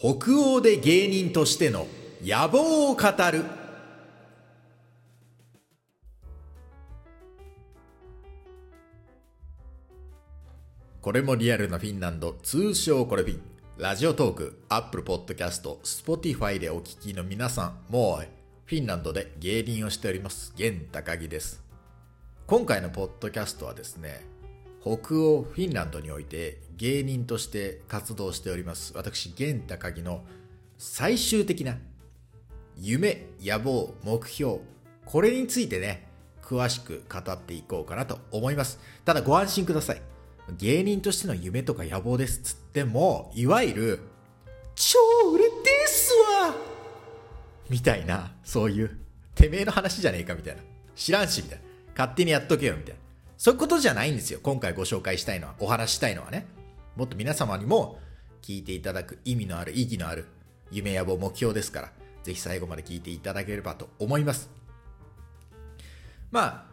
北欧で芸人としての野望を語る。これもリアルなフィンランド。通称これフィン。ラジオトークアップルポッドキャストスポティファイでお聞きの皆さんもうフィンランドで芸人をしております現高木です。今回のポッドキャストはですね北欧フィンランドにおいて芸人として活動しております。私現高木の最終的な夢野望目標これについてね詳しく語っていこうかなと思います。ただご安心ください。芸人としての夢とか野望ですつってもいわゆる超売れですわ!みたいなそういうてめえの話じゃねえかみたいな。知らんしみたいな。勝手にやっとけよみたいな。そういうことじゃないんですよ。今回ご紹介したいのはお話したいのはね。もっと皆様にも聞いていただく意味のある意義のある夢野望目標ですからぜひ最後まで聞いていただければと思います。まあ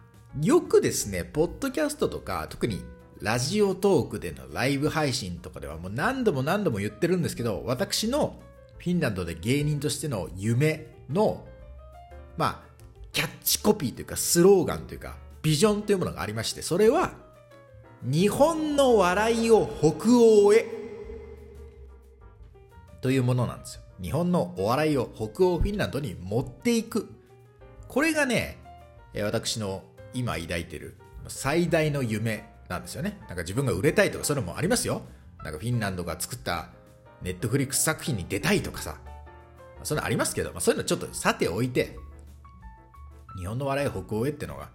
よくですねポッドキャストとか特にラジオトークでのライブ配信とかではもう何度も何度も言ってるんですけど、私のフィンランドで芸人としての夢の、まあ、キャッチコピーというかスローガンというかビジョンというものがありまして、それは、日本の笑いを北欧へというものなんですよ。日本のお笑いを北欧フィンランドに持っていく。これがね、私の今抱いてる最大の夢なんですよね。なんか自分が売れたいとかそういうのもありますよ。なんかフィンランドが作ったネットフリックス作品に出たいとかさ。そういうのありますけど、まあ、そういうのちょっとさておいて、日本の笑いを北欧へっていうのが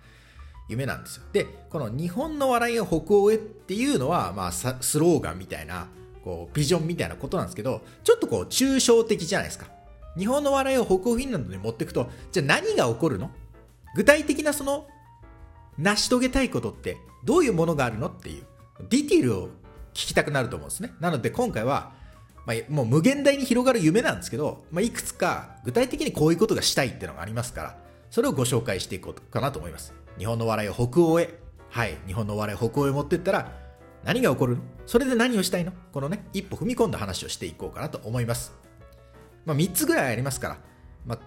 夢なんですよ。で、この日本の笑いを北欧へっていうのは、まあ、スローガンみたいな、こう、ビジョンみたいなことなんですけど、ちょっとこう、抽象的じゃないですか。日本の笑いを北欧フィンランドに持っていくと、じゃあ何が起こるの？具体的なその、成し遂げたいことってどういうものがあるのっていう、ディティールを聞きたくなると思うんですね。なので今回は、まあ、もう無限大に広がる夢なんですけど、まあ、いくつか具体的にこういうことがしたいっていうのがありますから、それをご紹介していこうかなと思います。日本の笑いを北欧へ、はい、日本の笑いを北欧へ持っていったら、何が起こるの？それで何をしたいの？このね、一歩踏み込んだ話をしていこうかなと思います。まあ、3つぐらいありますから、まあ、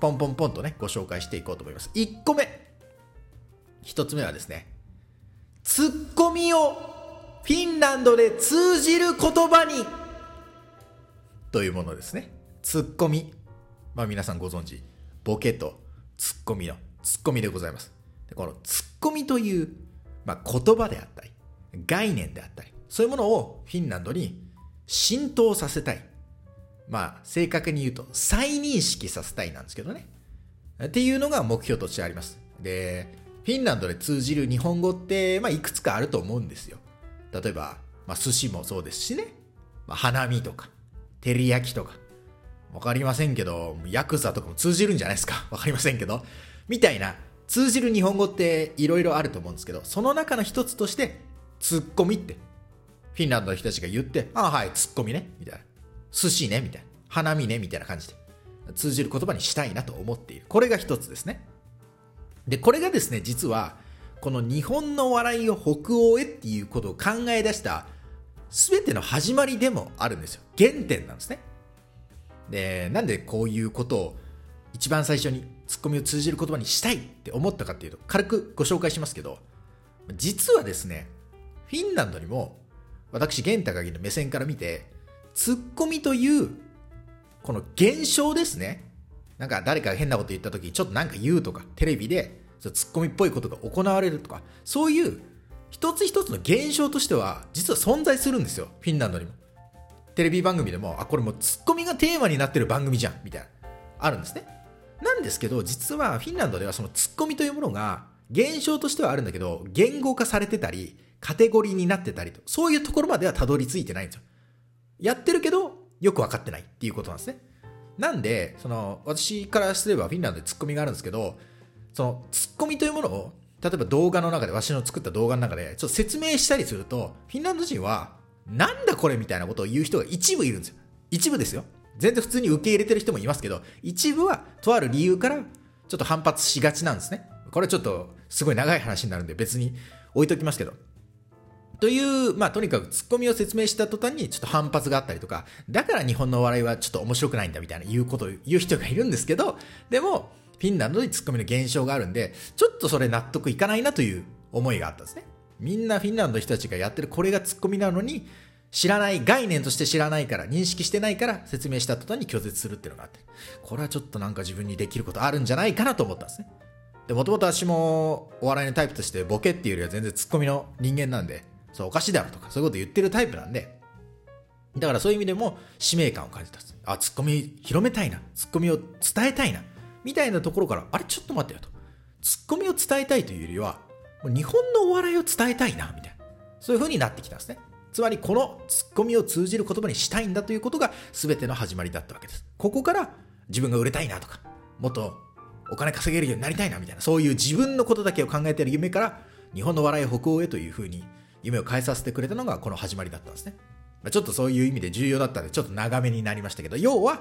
ポンポンポンとね、ご紹介していこうと思います。1個目。1つ目はですね、ツッコミをフィンランドで通じる言葉にというものですね。ツッコミ。まあ皆さんご存知、ボケとツッコミのツッコミでございます。でこのツッコミという、まあ、言葉であったり、概念であったり、そういうものをフィンランドに浸透させたい。まあ正確に言うと再認識させたいなんですけどね。っていうのが目標としてあります。で、フィンランドで通じる日本語って、まあ、いくつかあると思うんですよ。例えば、まあ、寿司もそうですしね。まあ、花見とか、照り焼きとか。わかりませんけど、ヤクザとかも通じるんじゃないですか。わかりませんけど。みたいな、通じる日本語っていろいろあると思うんですけど、その中の一つとして、ツッコミって、フィンランドの人たちが言って、ああ、はい、ツッコミね、みたいな。寿司ね、みたいな。花見ね、みたいな感じで、通じる言葉にしたいなと思っている。これが一つですね。で、これがですね、実は、この日本の笑いを北欧へっていうことを考え出した全ての始まりでもあるんですよ。原点なんですね。で、なんでこういうことを一番最初にツッコミを通じる言葉にしたいって思ったかっていうと、軽くご紹介しますけど、実はですね、フィンランドにも私、玄高木の目線から見て、ツッコミというこの現象ですね。なんか誰かが変なこと言った時ちょっとなんか言うとか、テレビでツッコミっぽいことが行われるとか、そういう一つ一つの現象としては実は存在するんですよ。フィンランドにも。テレビ番組でも、あ、これもうツッコミがテーマになってる番組じゃん、みたいな、あるんですね。なんですけど、実はフィンランドではそのツッコミというものが現象としてはあるんだけど、言語化されてたり、カテゴリーになってたりと、そういうところまではたどり着いてないんですよ。やってるけど、よくわかってないっていうことなんですね。なんで、その、私からすればフィンランドでツッコミがあるんですけど、そのツッコミというものを、例えば動画の中で、わしの作った動画の中で、ちょっと説明したりすると、フィンランド人は、なんだこれみたいなことを言う人が一部いるんですよ。一部ですよ。全然普通に受け入れてる人もいますけど、一部はとある理由からちょっと反発しがちなんですね。これちょっとすごい長い話になるんで別に置いときますけど。という、まあ、とにかくツッコミを説明した途端にちょっと反発があったりとか、だから日本のお笑いはちょっと面白くないんだみたいな言うことを言う人がいるんですけど、でも、フィンランドにツッコミの減少があるんで、ちょっとそれ納得いかないなという思いがあったんですね。みんなフィンランドの人たちがやってるこれがツッコミなのに、知らない、概念として知らないから、認識してないから説明した途端に拒絶するっていうのがあって、これはちょっとなんか自分にできることあるんじゃないかなと思ったんですね。で、もともと私もお笑いのタイプとしてボケっていうよりは全然ツッコミの人間なんで、そうおかしいだろとかそういうこと言ってるタイプなんで、だからそういう意味でも使命感を感じたんです。あ、ツッコミ広めたいな。ツッコミを伝えたいな。みたいなところから、あれちょっと待ってよと。ツッコミを伝えたいというよりは、日本のお笑いを伝えたいな、みたいな。そういう風になってきたんですね。つまりこのツッコミを通じる言葉にしたいんだということが全ての始まりだったわけです。ここから自分が売れたいなとか、もっとお金稼げるようになりたいなみたいな、そういう自分のことだけを考えている夢から、日本の笑い北欧へという風に夢を変えさせてくれたのがこの始まりだったんですね。ちょっとそういう意味で重要だったので、ちょっと長めになりましたけど、要は、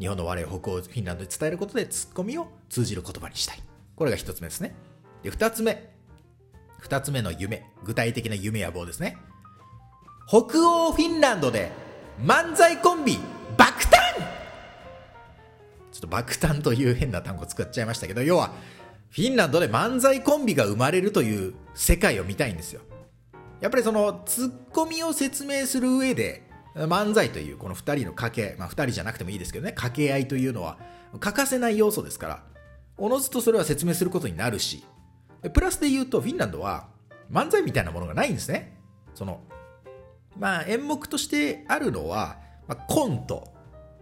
日本の笑い北欧フィンランドで伝えることでツッコミを通じる言葉にしたい。これが一つ目ですね。で、二つ目。二つ目の夢。具体的な夢や棒ですね。北欧フィンランドで漫才コンビ爆誕ちょっと爆誕という変な単語を使っちゃいましたけど、要は、フィンランドで漫才コンビが生まれるという世界を見たいんですよ。やっぱりそのツッコミを説明する上で漫才というこの2人の掛け、まあ、2人じゃなくてもいいですけどね掛け合いというのは欠かせない要素ですからおのずとそれは説明することになるしプラスで言うとフィンランドは漫才みたいなものがないんですねそのまあ演目としてあるのは、まあ、コント、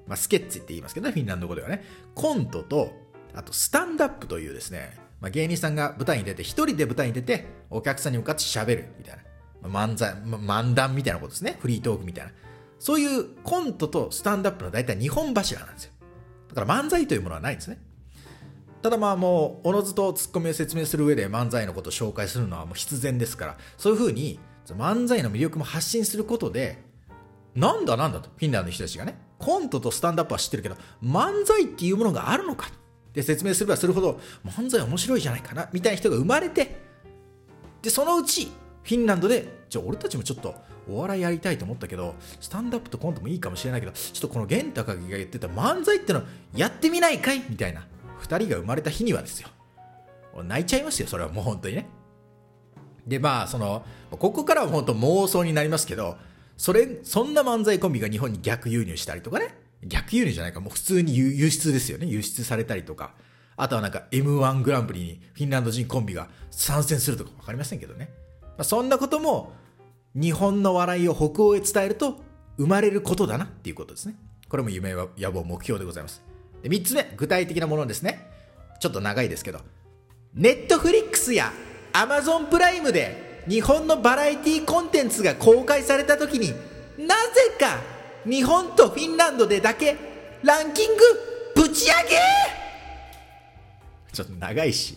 まあ、スケッチって言いますけどねフィンランド語ではねコントとあとスタンダップというですね、まあ、芸人さんが舞台に出て一人で舞台に出てお客さんに向かって喋るみたいなまあ漫才、漫談みたいなことですね。フリートークみたいな。そういうコントとスタンダップの大体2本柱なんですよ。だから漫才というものはないんですね。ただまあもう、おのずとツッコミを説明する上で漫才のことを紹介するのはもう必然ですから、そういうふうに漫才の魅力も発信することで、なんだなんだと、フィンランドの人たちがね、コントとスタンダップは知ってるけど、漫才っていうものがあるのかって説明すればするほど、漫才面白いじゃないかな、みたいな人が生まれて、で、そのうち、フィンランドで、じゃあ俺たちもちょっとお笑いやりたいと思ったけど、スタンダップとコントもいいかもしれないけど、ちょっとこの玄高木が言ってた漫才ってのやってみないかいみたいな、2人が生まれた日にはですよ。泣いちゃいますよ、それはもう本当にね。で、まあ、その、ここからは本当妄想になりますけど、それ、そんな漫才コンビが日本に逆輸入したりとかね。逆輸入じゃないか、もう普通に輸出ですよね。輸出されたりとか。あとはなんか M1 グランプリにフィンランド人コンビが参戦するとかわかりませんけどね。まあ、そんなことも日本の笑いを北欧へ伝えると生まれることだなっていうことですね。これも夢は野望目標でございます。で3つ目、具体的なものですね。ちょっと長いですけど、ネットフリックスやアマゾンプライムで日本のバラエティコンテンツが公開された時になぜか日本とフィンランドでだけランキングぶち上げちょっと長いし、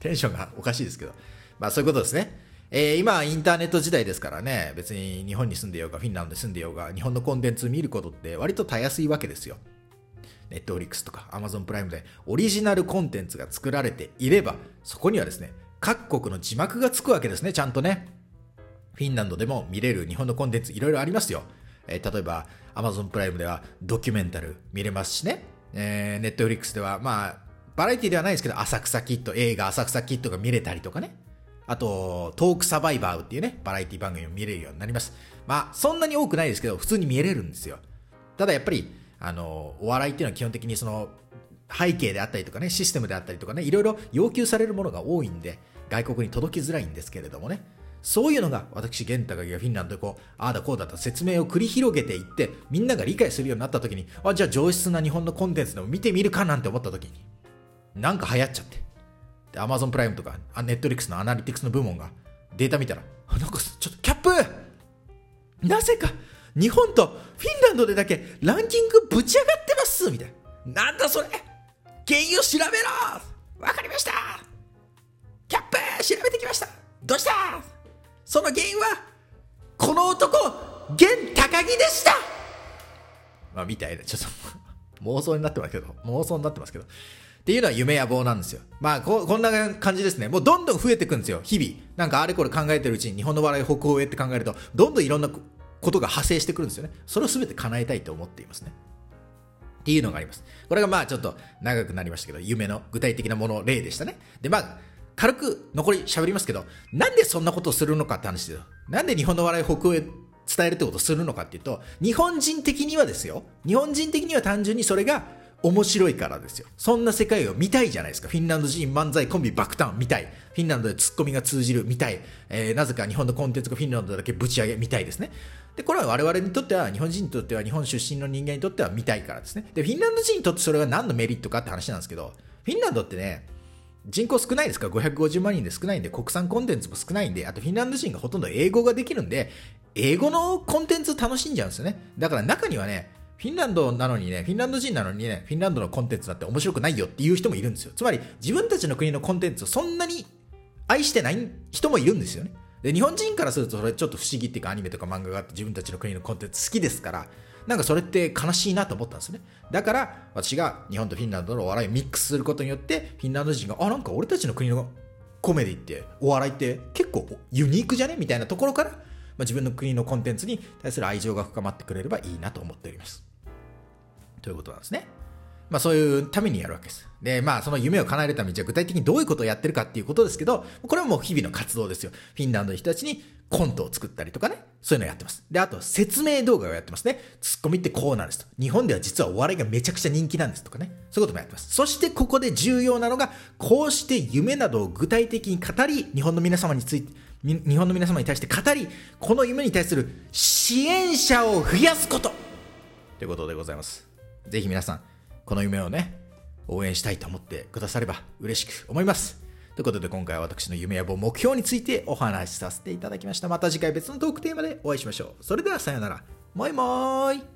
テンションがおかしいですけど、まあそういうことですね。えー、今インターネット時代ですからね、別に日本に住んでようが、フィンランドに住んでようが、日本のコンテンツ見ることって割とたやすいわけですよ。ネットフリックスとか Amazon プライムでオリジナルコンテンツが作られていれば、そこにはですね、各国の字幕がつくわけですね、ちゃんとね。フィンランドでも見れる日本のコンテンツいろいろありますよ。えー、例えば Amazon プライムではドキュメンタル見れますしね。えー、ネットフリックスでは、まあ、バラエティではないですけど、浅草キッド、映画浅草キッドが見れたりとかね。あと、トークサバイバーっていうね、バラエティ番組を見れるようになります。まあ、そんなに多くないですけど、普通に見れるんですよ。ただやっぱり、あの、お笑いっていうのは基本的にその、背景であったりとかね、システムであったりとかね、いろいろ要求されるものが多いんで、外国に届きづらいんですけれどもね、そういうのが私、玄太がフィンランドでこう、ああだこうだと説明を繰り広げていって、みんなが理解するようになった時に、あ、じゃあ上質な日本のコンテンツでも見てみるかなんて思った時に、なんか流行っちゃって。で、Amazon プライムとか、Netflix のアナリティクスの部門がデータ見たら、なんかちょっとキャップ!なぜか日本とフィンランドでだけランキングぶち上がってます!みたいな。なんだそれ!原因を調べろ!わかりました!キャップ調べてきましたどうした？その原因はこの男現高木でしたまあみたいな、ちょっと妄想になってますけど、妄想になってますけど、っていうのは夢野望なんですよ。まあこ、こんな感じですね。もうどんどん増えていくんですよ、日々。なんかあれこれ考えてるうちに日本の笑い北欧へって考えると、どんどんいろんなことが派生してくるんですよね。それを全て叶えたいと思っていますね。っていうのがあります。これがまあちょっと長くなりましたけど、夢の具体的なもの例でしたね。で、まあ、軽く残り喋りますけど、なんでそんなことをするのかって話ですよ。なんで日本の笑い北欧へ伝えるってことをするのかっていうと、日本人的にはですよ。日本人的には単純にそれが面白いからですよ。そんな世界を見たいじゃないですか。フィンランド人漫才コンビ爆誕見たい。フィンランドでツッコミが通じる見たい。えー、なぜか日本のコンテンツがフィンランドだけぶち上げ見たいですね。で、これは我々にとっては、日本人にとっては、日本出身の人間にとっては見たいからですね。で、フィンランド人にとってそれが何のメリットかって話なんですけど、フィンランドってね、人口少ないですか？ら550万人で少ないんで、国産コンテンツも少ないんで、あとフィンランド人がほとんど英語ができるんで、英語のコンテンツ楽しんじゃうんですよね。だから中にはね、フィンランドなのにね、フィンランド人なのにね、フィンランドのコンテンツだって面白くないよっていう人もいるんですよ。つまり、自分たちの国のコンテンツをそんなに愛してない人もいるんですよね。で、日本人からするとそれちょっと不思議っていうかアニメとか漫画があって自分たちの国のコンテンツ好きですから、なんかそれって悲しいなと思ったんですね。だから、私が日本とフィンランドのお笑いをミックスすることによって、フィンランド人が、あ、なんか俺たちの国のコメディって、お笑いって結構ユニークじゃね？みたいなところから、まあ、自分の国のコンテンツに対する愛情が深まってくれればいいなと思っております。ということなんですね。まあそういうためにやるわけです。で、まあその夢を叶えるためにじゃあ具体的にどういうことをやってるかっていうことですけど、これはもう日々の活動ですよ。フィンランドの人たちにコントを作ったりとかね、そういうのをやってます。で、あと説明動画をやってますね。ツッコミってこうなんですと。日本では実はお笑いがめちゃくちゃ人気なんですとかね。そういうこともやってます。そしてここで重要なのが、こうして夢などを具体的に語り、日本の皆様について、日本の皆様に対して語り、この夢に対する支援者を増やすことということでございます。ぜひ皆さん、この夢をね、応援したいと思ってくだされば嬉しく思います。ということで今回は私の夢や望目標についてお話しさせていただきました。また次回別のトークテーマでお会いしましょう。それではさようなら。もいもーい。